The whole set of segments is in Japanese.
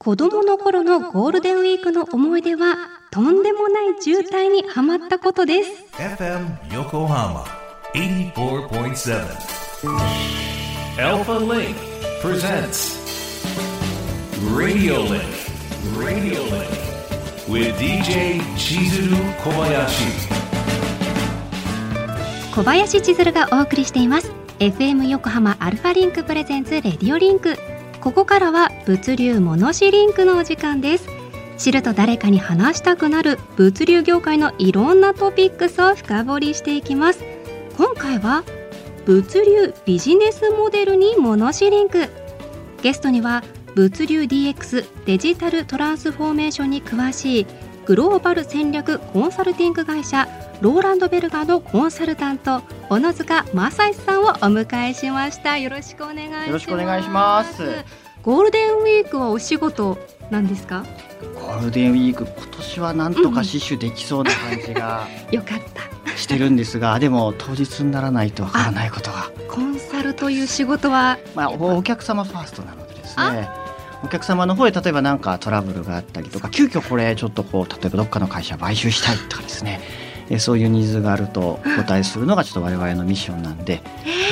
子供の頃のゴールデンウィークの思い出はとんでもない渋滞にはまったことです。FM Yokohama 84.7 Alpha Link presents Radio Link Radio Link with DJ Chizuru Kobayashi. 小林千鶴がお送りしています FM 横浜 Alpha Link presents Radio Linkここからは物流モノシリンクのお時間です。知ると誰かに話したくなる物流業界のいろんなトピックスを深掘りしていきます。今回は物流ビジネスモデルにモノシリンク。ゲストには物流 DX デジタルトランスフォーメーションに詳しいグローバル戦略コンサルティング会社ローランドベルガーのコンサルタント小野塚正史さんをお迎えしました。よろしくお願いします。よろしくお願いします。ゴールデンウィークはお仕事なんですか？ゴールデンウィーク今年はなんとか死守できそうな感じが よかった。してるんですがでも当日にならないとわからないことが。コンサルという仕事は？まあお客様ファーストなのでですねお客様の方へ例えば何かトラブルがあったりとか急遽これちょっとこう例えばどっかの会社買収したいとかですね。えそういうニーズがあるとお答えするのがちょっと我々のミッションなんで、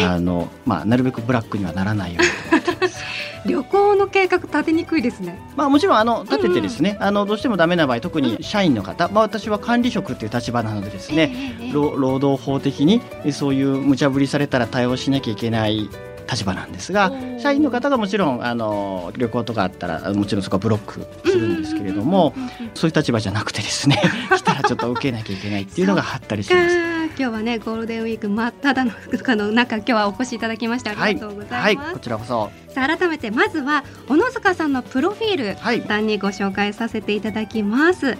あのまあ、なるべくブラックにはならないように。と思ってます。旅行の計画立てにくいですね。まあもちろんあの立ててですね、うんうん、あのどうしてもダメな場合特に社員の方、まあ私は管理職っていう立場なのでですね、えーえー、労働法的にそういう無茶ぶりされたら対応しなきゃいけない立場なんですが社員の方がもちろんあの旅行とかあったらもちろんそこはブロックするんですけれどもそういう立場じゃなくてですね 来たらちょっと受けなきゃいけないっていうのがあったりします。今日はねゴールデンウィーク真っ只中の中今日はお越しいただきましてありがとうございます。はい、はい、こちらこそ。さあ改めてまずは小野塚さんのプロフィール、はい、簡単にご紹介させていただきます。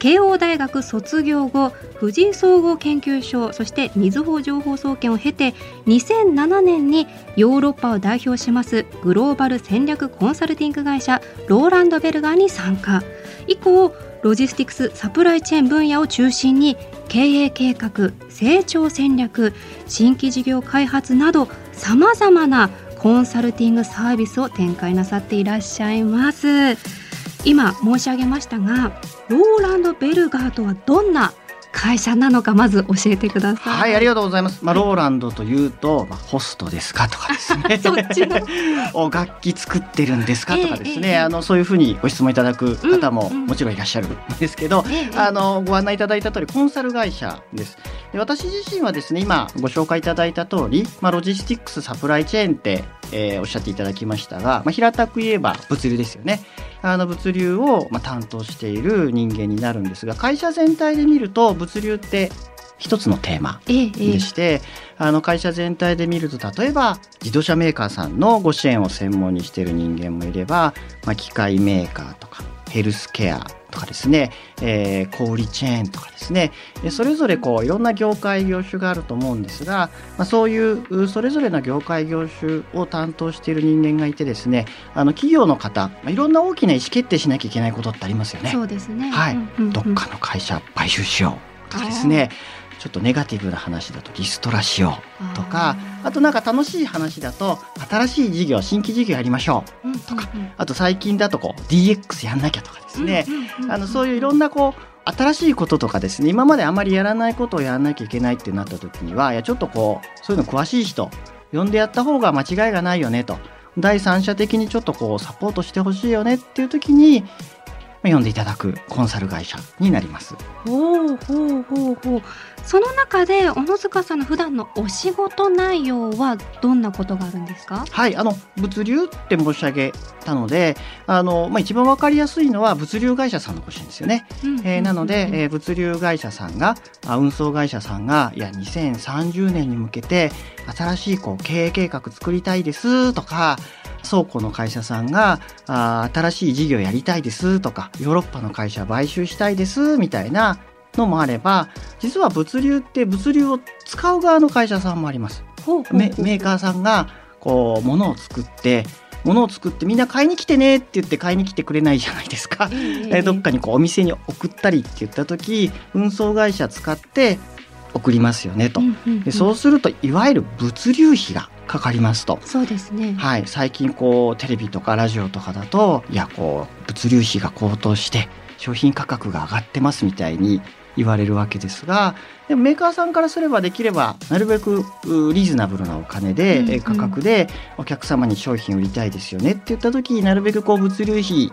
慶応大学卒業後富士総合研究所そしてみずほ情報総研を経て2007年にヨーロッパを代表しますグローバル戦略コンサルティング会社ローランドベルガーに参加以降ロジスティクスサプライチェーン分野を中心に経営計画成長戦略新規事業開発などさまざまなコンサルティングサービスを展開なさっていらっしゃいます。今申し上げましたがローランド・ベルガーとはどんな会社なのかまず教えてください。はい、ありがとうございます。まあ、ローランドというと、まあ、ホストですかとかですね。そっちの。お楽器作ってるんですかとかですね、えー、あのそういうふうにご質問いただく方ももちろんいらっしゃるんですけど、えー、あのご案内いただいた通りコンサル会社です。で私自身はですね、今ご紹介いただいた通り、まあロジスティックスサプライチェーンってえー、おっしゃっていただきましたが、まあ、平たく言えば物流ですよね。あの物流を、まあ、担当している人間になるんですが会社全体で見ると物流って一つのテーマでして、ええ、あの会社全体で見ると例えば自動車メーカーさんのご支援を専門にしている人間もいれば、まあ、機械メーカーとかヘルスケアとかですね、えー、小売チェーンとかですねそれぞれこういろんな業界業種があると思うんですが、まあ、そういうそれぞれの業界業種を担当している人間がいてですねあの企業の方、まあ、いろんな大きな意思決定しなきゃいけないことってありますよね。そうですね。はい、うんうんうん、どっかの会社買収しようとかですねちょっとネガティブな話だとリストラしようとかあとなんか楽しい話だと新しい事業新規事業やりましょうとか、あと最近だとこう DX やんなきゃとかですね、あのそういういろんなこう新しいこととかですね今まであまりやらないことをやらなきゃいけないってなった時にはいやちょっとこうそういうの詳しい人呼んでやった方が間違いがないよねと。第三者的にちょっとこうサポートしてほしいよねっていう時に読んでいただくコンサル会社になります。ほうほうほうほう。その中で小野塚さんの普段のお仕事内容はどんなことがあるんですか？はい、あの物流って申し上げたので、あのまあ一番わかりやすいのは物流会社さんのご支援ですよね。えなので、えー、物流会社さんが、あ運送会社さんがいや2030年に向けて新しいこう経営計画作りたいですとか。倉庫の会社さんがあ新しい事業やりたいですとかヨーロッパの会社買収したいですみたいなのもあれば実は物流って物流を使う側の会社さんもあります。メーカーさんがこう物を作って物を作ってみんな買いに来てねって言って買いに来てくれないじゃないですか、えー、どっかにこうお店に送ったりって言った時運送会社使って送りますよねと、でそうするといわゆる物流費がかかりますと。そうですね、はい、最近こうテレビとかラジオとかだといやこう物流費が高騰して商品価格が上がってますみたいに言われるわけですがでもメーカーさんからすればできればなるべくリーズナブルなお金で、うんうん、価格でお客様に商品売りたいですよねって言った時になるべくこう物流費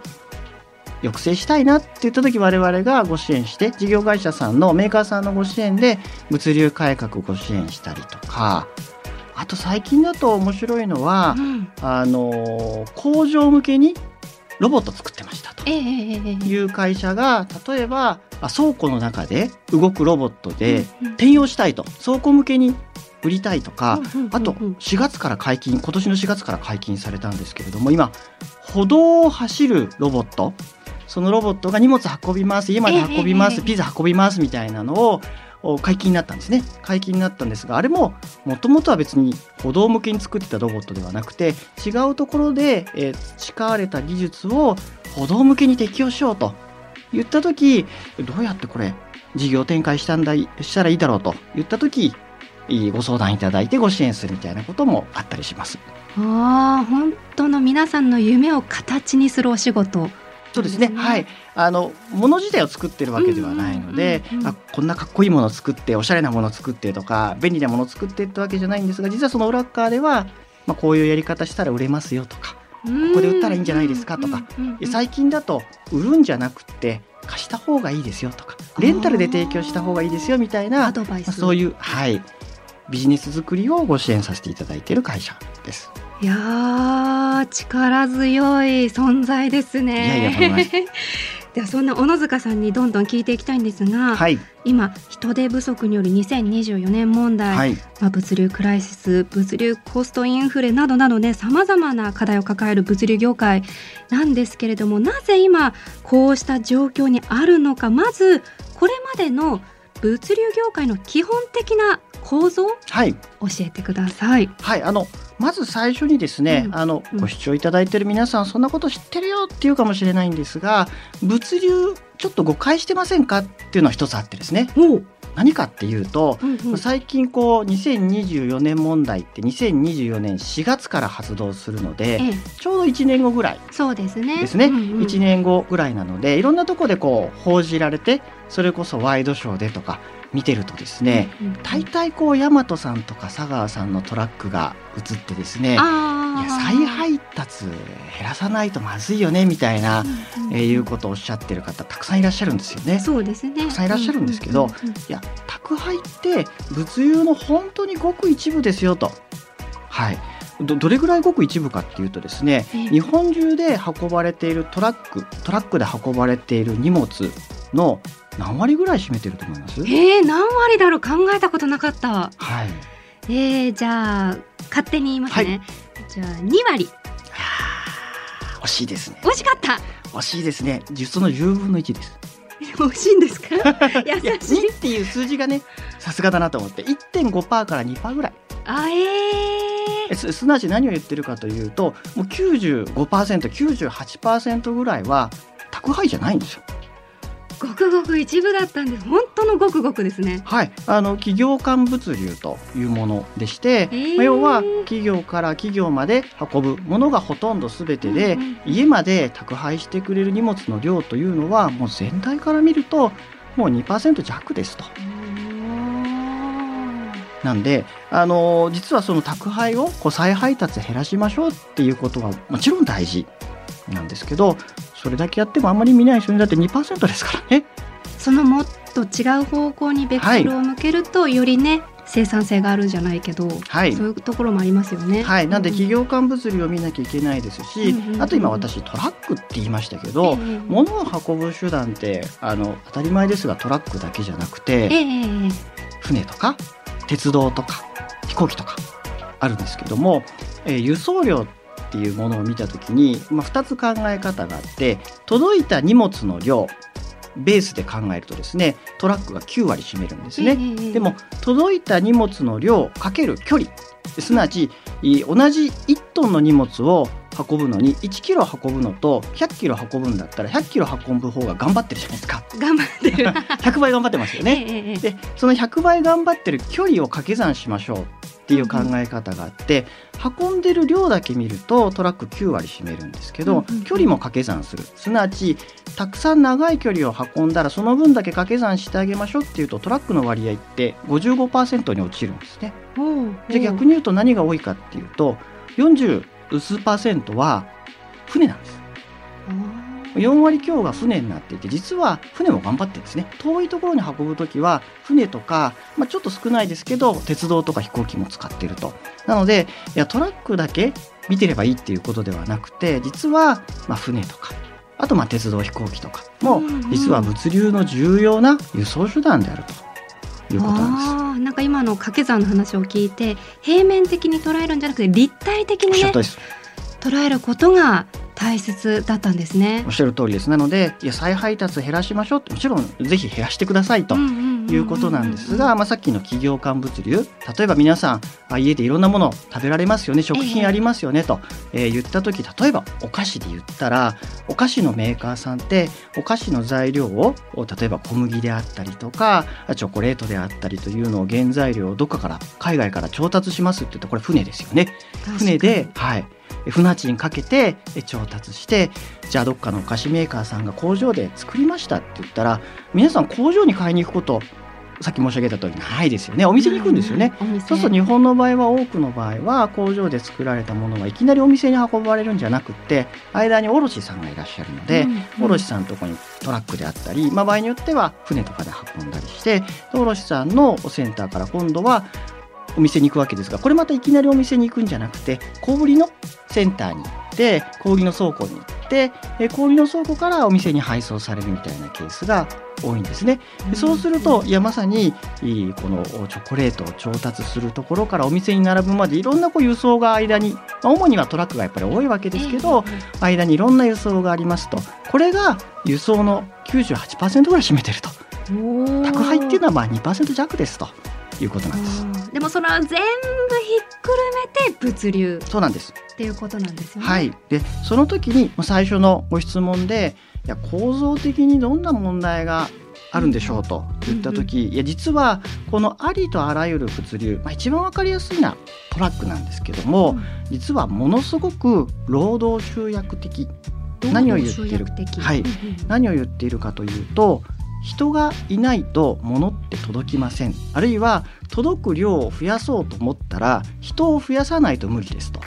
抑制したいなって言った時我々がご支援して事業会社さんのメーカーさんのご支援で物流改革ご支援したりとかあと最近だと面白いのは、うん、あの工場向けにロボット作ってましたという会社が例えば倉庫の中で動くロボットで転用したいと。倉庫向けに売りたいとかあと4月から解禁今年の4月から解禁されたんですけれども今歩道を走るロボット。そのロボットが荷物運びます家まで運びます、ピザ運びますみたいなのを解禁になったんですね。解禁になったんですがあれももともとは別に歩道向けに作ってたロボットではなくて違うところで、えー、培われた技術を歩道向けに適用しようと言った時どうやってこれ事業展開したんだしたらいいだろうと言った時ご相談いただいてご支援するみたいなこともあったりします。ああ本当の皆さんの夢を形にするお仕事。そうですね、はい、あの物自体を作ってるわけではないので、あこんなかっこいいものを作っておしゃれなものを作ってとか便利なものを作ってってわけじゃないんですが実はその裏側では、まあ、こういうやり方したら売れますよとかここで売ったらいいんじゃないですかとか最近だと売るんじゃなくて貸した方がいいですよとかレンタルで提供した方がいいですよみたいな、まあ、そういう、はい、ビジネス作りをご支援させていただいている会社です。いや力強い存在ですね。いやいや ではそんな小野塚さんにどんどん聞いていきたいんですが、はい、今人手不足による2024年問題、はい、まあ、物流クライシス物流コストインフレなどなどねさまざまな課題を抱える物流業界なんですけれどもなぜ今こうした状況にあるのか。まずこれまでの物流業界の基本的な構造、はい、教えてください。はい、あのまず最初にですね、うん、あのご視聴いただいている皆さんそんなこと知ってるよっていうかもしれないんですが物流ちょっと誤解してませんかっていうのは一つあってですね。何かっていうと、うんうん、最近こう2024年問題って2024年4月から発動するので、ええ、ちょうど1年後ぐらいそうですね。ですね、うんうん、1年後ぐらいなのでいろんなとこでこう報じられてそれこそワイドショーでとか見てるとですね、うんうん、大体こう大和さんとか佐川さんのトラックが映ってですねいや再配達減らさないとまずいよねみたいな、うんうん、えー、いうことをおっしゃってる方たくさんいらっしゃるんですよね。そうですね。たくさんいらっしゃるんですけど、いや宅配って物流の本当にごく一部ですよと。はい。どどれぐらいごく一部かっていうとですね、えー、日本中で運ばれているトラックトラックで運ばれている荷物の何割ぐらい占めてると思います？えー、何割だろう考えたことなかった。はい。えー、じゃあ勝手に言いますね、はい、じゃあ2割。惜しいですね。惜しかった。惜しいですね。その10分の1です。惜しいんですか？優しい。いっていう数字がねさすがだなと思って。1.5%から2%ぐらい。あえー、すすなわち何を言ってるかというともう 95%98% ぐらいは宅配じゃないんですよごくごく一部だったんです本当のごくごくですね。はい。あの企業間物流というものでして、えー、要は企業から企業まで運ぶものがほとんどすべてで、うんうん、家まで宅配してくれる荷物の量というのはもう全体から見るともう2%弱ですと。なんで、あの実はその宅配をこう再配達減らしましょうっていうことはもちろん大事なんですけどそれだけやってもあんまり見ないですよねだって2%ですからね。そのもっと違う方向にベクトルを向けると、はい、よりね生産性があるんじゃないけど、はい、そういうところもありますよね。はい、なんで企業間物流を見なきゃいけないですし、うん、あと今私トラックって言いましたけど、うん、物を運ぶ手段ってあの当たり前ですがトラックだけじゃなくて、船とか鉄道とか飛行機とかあるんですけども、えー、輸送量っていうものを見た時に、まあ、2つ考え方があって届いた荷物の量ベースで考えるとですねトラックが9割占めるんですね、えー、でも届いた荷物の量かける距離。すなわち同じ1トンの荷物を運ぶのに1キロ運ぶのと100キロ運ぶんだったら100キロ運ぶ方が頑張ってるじゃないですか。頑張ってる。100倍頑張ってますよね、えー、でその100倍頑張ってる距離を掛け算しましょうっっていう考え方があって、運んでる量だけ見るとトラック9割占めるんですけど、距離も掛け算する。すなわちたくさん長い距離を運んだらその分だけ掛け算してあげましょうっていうとトラックの割合って55%に落ちるんですね。で逆に言うと何が多いかっていうと40数パーセントは船なんです。4割強が船になっていて実は船も頑張ってるんですね。遠いところに運ぶ時は船とか、まあ、ちょっと少ないですけど鉄道とか飛行機も使ってると。なのでいやトラックだけ見てればいいっていうことではなくて実は、まあ、船とかあとまあ鉄道飛行機とかも実は物流の重要な輸送手段であると。いうことなんです。なんか今の掛け算の話を聞いて平面的に捉えるんじゃなくて立体的にね捉えることが大切だったんですね。おっしゃる通りです。なのでいや再配達減らしましょうもちろんぜひ減らしてくださいということなんですが、まあ、さっきの企業間物流例えば皆さんあ家でいろんなもの食べられますよね食品ありますよね、と、えー、言った時例えばお菓子で言ったらお菓子のメーカーさんってお菓子の材料を例えば小麦であったりとかチョコレートであったりというのを原材料をどっかから海外から調達しますって言ったらこれ船ですよね。船で、はい、船賃かけて調達してじゃあどっかのお菓子メーカーさんが工場で作りましたって言ったら皆さん工場に買いに行くことさっき申し上げた通りないですよね。お店に行くんですよね、うん、そうすると日本の場合は多くの場合は工場で作られたものがいきなりお店に運ばれるんじゃなくて間に卸さんがいらっしゃるので、うん、卸さんのとこにトラックであったり、まあ、場合によっては船とかで運んだりして卸さんのセンターから今度はお店に行くわけですがこれまたいきなりお店に行くんじゃなくて小売りのセンターに行って小売りの倉庫に行って小売りの倉庫からお店に配送されるみたいなケースが多いんですね。そうするといやまさにこのチョコレートを調達するところからお店に並ぶまでいろんなこう輸送が間に、まあ、主にはトラックがやっぱり多いわけですけど間にいろんな輸送がありますとこれが輸送の98%ぐらい占めてると。宅配っていうのはまあ2%弱ですと。いうことなんです。でもそれは全部ひっくるめて物流。そうなんです。っていうことなんですよね。はい、でその時に最初のご質問でいや構造的にどんな問題があるんでしょうと言った時、うんうん、いや実はこのありとあらゆる物流、まあ、一番分かりやすいのはトラックなんですけども、うん、実はものすごく労働集約的。何を言っている？はい、何を言っているかというと人がいないと物って届きませんあるいは届く量を増やそうと思ったら人を増やさないと無理ですと。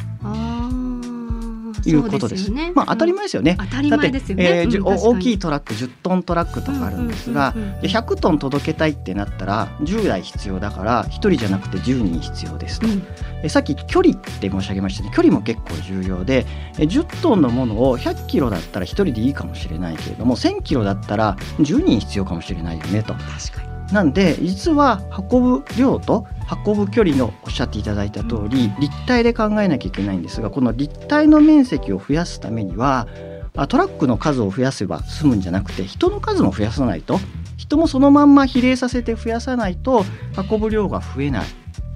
いうことです。まあ当たり前ですよね。当たり前ですよね。えー、大きいトラック10トントラックとかあるんですが、100トン届けたいってなったら10台必要だから1人じゃなくて10人必要ですと。うん、えさっき距離って申し上げましたね。距離も結構重要で、え10トンのものを100キロだったら1人でいいかもしれないけれども、1000キロだったら10人必要かもしれないよねと。確かに。なんで実は運ぶ量と運ぶ距離のおっしゃっていただいた通り立体で考えなきゃいけないんですがこの立体の面積を増やすためにはトラックの数を増やせば済むんじゃなくて人の数も増やさないと人もそのまんま比例させて増やさないと運ぶ量が増えない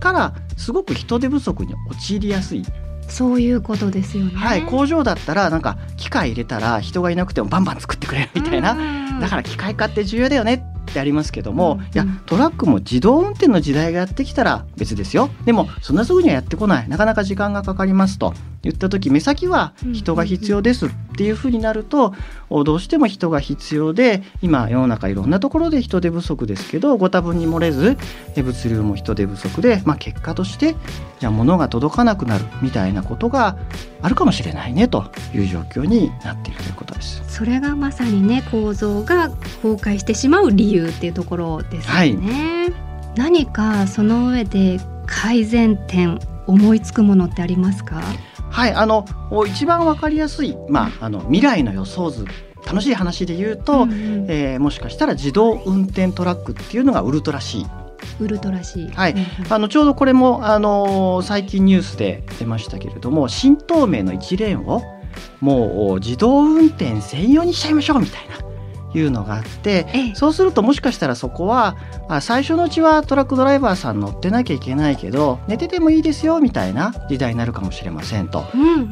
からすごく人手不足に陥りやすいそういうことですよね。はい、工場だったらなんか機械入れたら人がいなくてもバンバン作ってくれるみたいな。だから機械化って重要だよねってありますけども、うん、いやトラックも自動運転の時代がやってきたら別ですよ。でもそんなすぐにはやってこない。なかなか時間がかかりますと言った時目先は人が必要ですっていうふうになると、どうしても人が必要で今世の中いろんなところで人手不足ですけどご多分に漏れず物流も人手不足で、まあ、結果としてじゃあ物が届かなくなるみたいなことがあるかもしれないねという状況になっているということです。それがまさにね構造が崩壊してしまう理由っていうところですよね。はい、何かその上で改善点思いつくものってありますか？はいあの一番わかりやすい、まあ、あの未来の予想図楽しい話で言うと、うんうん、えー、もしかしたら自動運転トラックっていうのがウルトラ C ウルトラ C はい、あのちょうどこれもあの最近ニュースで出ましたけれども新東名の1レーンをもう自動運転専用にしちゃいましょうみたいないうのがあって、ええ、そうするともしかしたらそこはあ最初のうちはトラックドライバーさん乗ってなきゃいけないけど寝ててもいいですよみたいな時代になるかもしれませんと、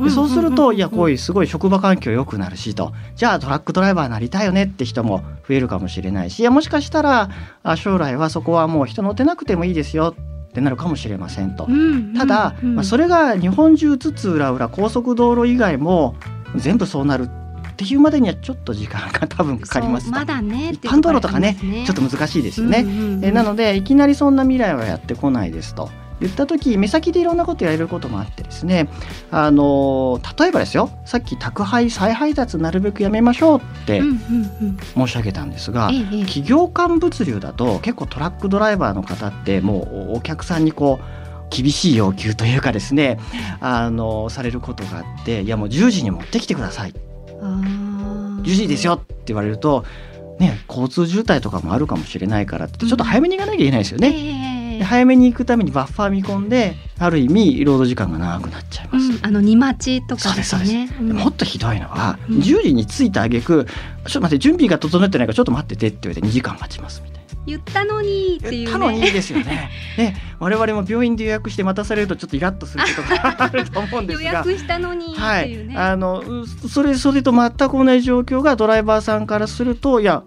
でそうするといやこういうすごい職場環境良くなるしと。じゃあトラックドライバーになりたいよねって人も増えるかもしれないしいやもしかしたらあ将来はそこはもう人乗ってなくてもいいですよってなるかもしれませんと。ただ、うんまあ、それが日本中津々浦々高速道路以外も全部そうなるっていうまでにはちょっと時間が多分かかります。まだねっていう一般道路とかねちょっと難しいですよね。うんうんうん。えなのでいきなりそんな未来はやってこないですと。言った時目先でいろんなことやれることもあってですね。あの例えばですよ。さっき宅配再配達なるべくやめましょうってうんうんうん。申し上げたんですが、ええええ。企業間物流だと結構トラックドライバーの方ってもうお客さんにこう厳しい要求というかですねあのされることがあっていやもう10時に持ってきてください10時ですよって言われるとね交通渋滞とかもあるかもしれないからってちょっと早めに行かなきゃいけないですよね。ええで早めに行くためにバッファー見込んである意味労働時間が長くなっちゃいます。うん、あの荷待ちとかですね。もっとひどいのは、うん10時に着いた挙句ちょっと待って準備が整ってないからちょっと待っててって言われて2時間待ちますみたいな。言ったのにっていう言ったのにね。ですよね。ね我々も病院で予約して待たされるとちょっとイラッとすることがあると思うんで予すが。約したのにはい、っていうね。あのうそれそれと全く同じ状況がドライバーさんからするといや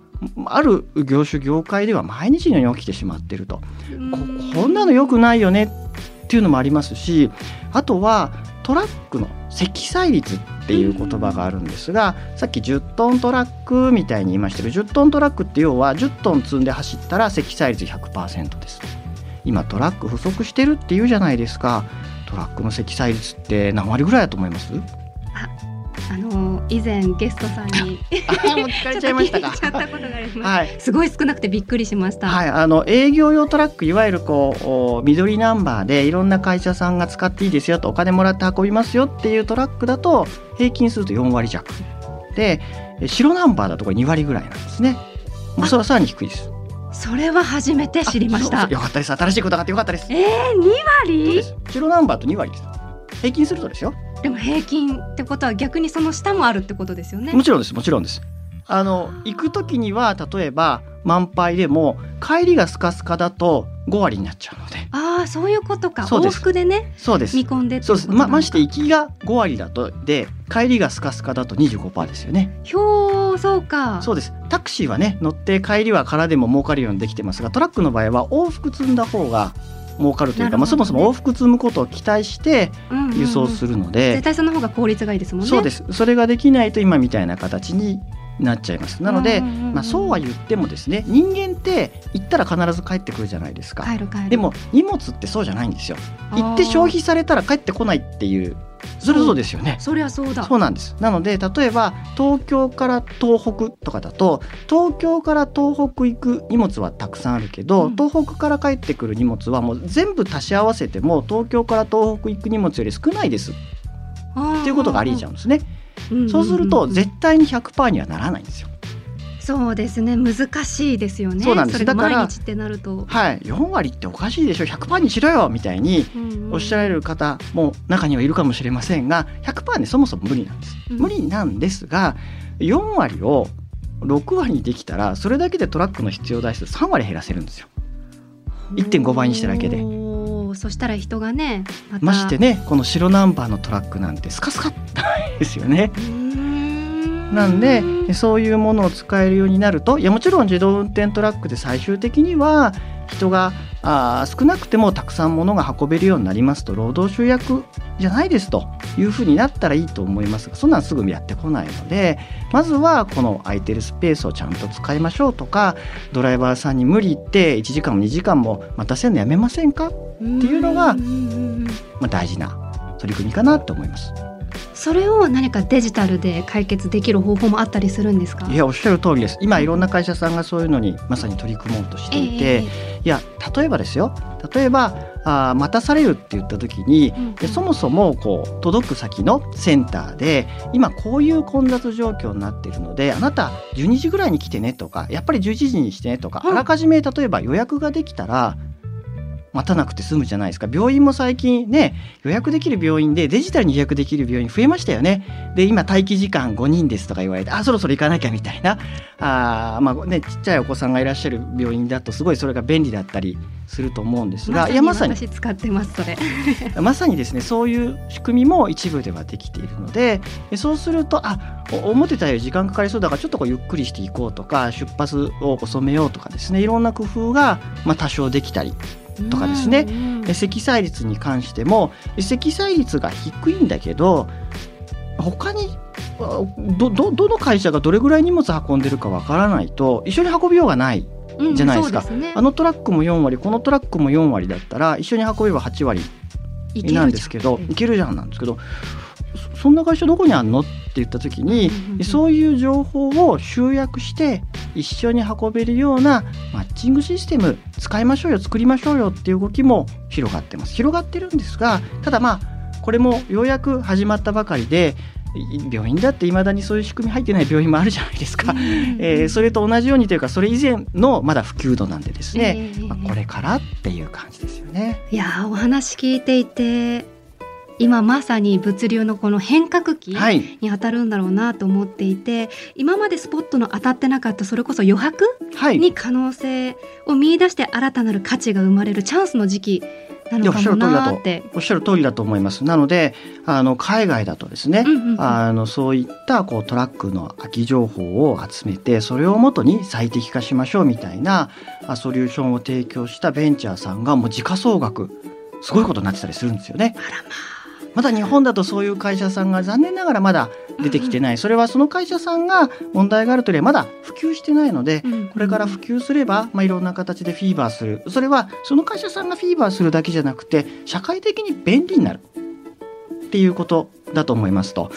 ある業種業界では毎日のように起きてしまっているとここんなの良くないよねっていうのもありますしあとはトラックの積載率っっていう言葉があるんですが、さっき10トントラックみたいに言いましたけど10トントラックって要は10トン積んで走ったら積載率100%です。今トラック不足してるっていうじゃないですか。トラックの積載率って何割ぐらいだと思います？あの以前ゲストさんにあもう聞かれちゃいましたか？ちゃったことがあります。はい。すごい少なくてびっくりしました。はい、あの営業用トラックいわゆるこうお緑ナンバーでいろんな会社さんが使っていいですよとお金もらって運びますよっていうトラックだと平均すると4割弱。でえ白ナンバーだとこれ2割ぐらいなんですね。もうそれはさらに低いです。それは初めて知りました。よかったです。新しいことがあってよかったです。えー、2そう割白ナンバーと2割です。平均するとですよでも平均ってことは逆にその下もあるってことですよね。もちろんですもちろんです。あの行く時には例えば満杯でも帰りがスカスカだと5割になっちゃうので。ああそういうことか。往そうです。復でね。そうです。見込んでそうです。ままして行きが5割だとで帰りがスカスカだと25%ですよね。ひょーそうか。そうです。タクシーはね乗って帰りは空でも儲かるようにできてますがトラックの場合は往復積んだ方が儲かるというか、まあ、そもそも往復積むことを期待して輸送するので、絶対その方が効率がいいですもんね。そうです。それができないと今みたいな形になっちゃいますなので、まあ、そうは言ってもですね人間って行ったら必ず帰ってくるじゃないですか。でも荷物ってそうじゃないんですよ。行って消費されたら帰ってこないっていうそれそうですよね。そりゃそうだそうなんです。なので例えば東京から東北とかだと東京から東北行く荷物はたくさんあるけど、うん東北から帰ってくる荷物はもう全部足し合わせても東京から東北行く荷物より少ないですっていうことがありちゃうんですね。そうすると絶対に100%にはならないんですよ。そうですね。難しいですよね。そうなんです。だから毎日ってなると、はい、4割っておかしいでしょ。100%にしろよみたいにおっしゃられる方も中にはいるかもしれませんが100%ねそもそも無理なんです。うん。無理なんですが4割を6割にできたらそれだけでトラックの必要台数3割減らせるんですよ。1.5倍にしただけでそしたら人がねまましてねこの白ナンバーのトラックなんてスカスカですよね。なんでそういうものを使えるようになるといやもちろん自動運転トラックで最終的には人があ少なくてもたくさん物が運べるようになりますと労働集約じゃないですというふうになったらいいと思いますがそんなんすぐやってこないのでまずはこの空いてるスペースをちゃんと使いましょうとかドライバーさんに無理言って1時間も2時間も待たせるのやめませんか、っていうのがまあ、大事な取り組みかなと思います。それを何かデジタルで解決できる方法もあったりするんですか？いやおっしゃる通りです。今いろんな会社さんがそういうのにまさに取り組もうとしていて、えいや例えばですよ。例えばあー待たされるって言った時にえうん。でそもそもこう届く先のセンターで今こういう混雑状況になっているのであなた12時ぐらいに来てねとかやっぱり11時にしてねとか、うんあらかじめ例えば予約ができたら待たなくて済むじゃないですか。病院も最近ね予約できる病院でデジタルに予約できる病院増えましたよね。で今待機時間5人ですとか言われてあそろそろ行かなきゃみたいな。あーまあねちっちゃいお子さんがいらっしゃる病院だとすごいそれが便利だったりすると思うんですが、いやまさに。私使ってますそれ。まさにですねそういう仕組みも一部ではできているのででそうするとあお思ってたより時間かかりそうだからちょっとこうゆっくりしていこうとか出発を遅めようとかですねいろんな工夫が、まあ、多少できたりとかですね、積載率に関しても積載率が低いんだけど他にどどどの会社がどれぐらい荷物運んでるかわからないと一緒に運びようがないじゃないですか、うんすね、あのトラックも4割このトラックも4割だったら一緒に運べば8割なんですけどいけるじゃんなんですけどそんな会社どこにあんの？って言った時に、そういう情報を集約して一緒に運べるようなマッチングシステム使いましょうよ作りましょうよっていう動きも広がってます。広がってるんですがただまあこれもようやく始まったばかりで病院だっていまだにそういう仕組み入ってない病院もあるじゃないですか、えー、それと同じようにというかそれ以前のまだ普及度なんでですね、えー、まあ、これからっていう感じですよね。いやお話聞いていて今まさに物流のこの変革期に当たるんだろうなと思っていて、はい、今までスポットの当たってなかったそれこそ余白に可能性を見出して新たなる価値が生まれるチャンスの時期なのかもなって。おっしゃる通りだと思います。なのであの海外だとですね、うんうんうん、あのそういったこうトラックの空き情報を集めてそれをもとに最適化しましょうみたいなソリューションを提供したベンチャーさんがもう時価総額すごいことになってたりするんですよね。あらまあまだ日本だとそういう会社さんが残念ながらまだ出てきてない、それはその会社さんが問題があるというよりはまだ普及してないので、これから普及すれば、まあ、いろんな形でフィーバーする。それはその会社さんがフィーバーするだけじゃなくて社会的に便利になるっていうことだと思いますと。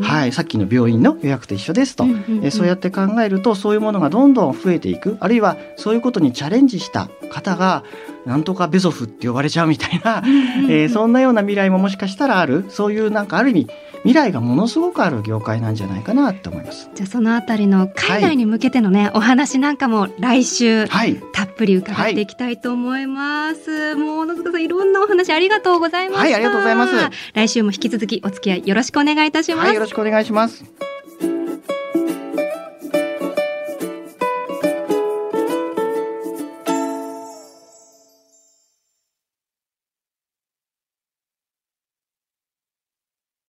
はい、さっきの病院の予約と一緒ですと、えそうやって考えるとそういうものがどんどん増えていく。あるいはそういうことにチャレンジした方がなんとかベゾフって呼ばれちゃうみたいな、えー、そんなような未来ももしかしたらあるそういうなんかある意味未来がものすごくある業界なんじゃないかなと思います。じゃあそのあたりの海外に向けてのね、はい、お話なんかも来週、はい、たっぷり伺っていきたいと思います。はい、もう小野塚さんいろんなお話ありがとうございました。はい、ありがとうございます。来週も引き続きお付き合いよろしくお願いいたします。よろしくお願いします。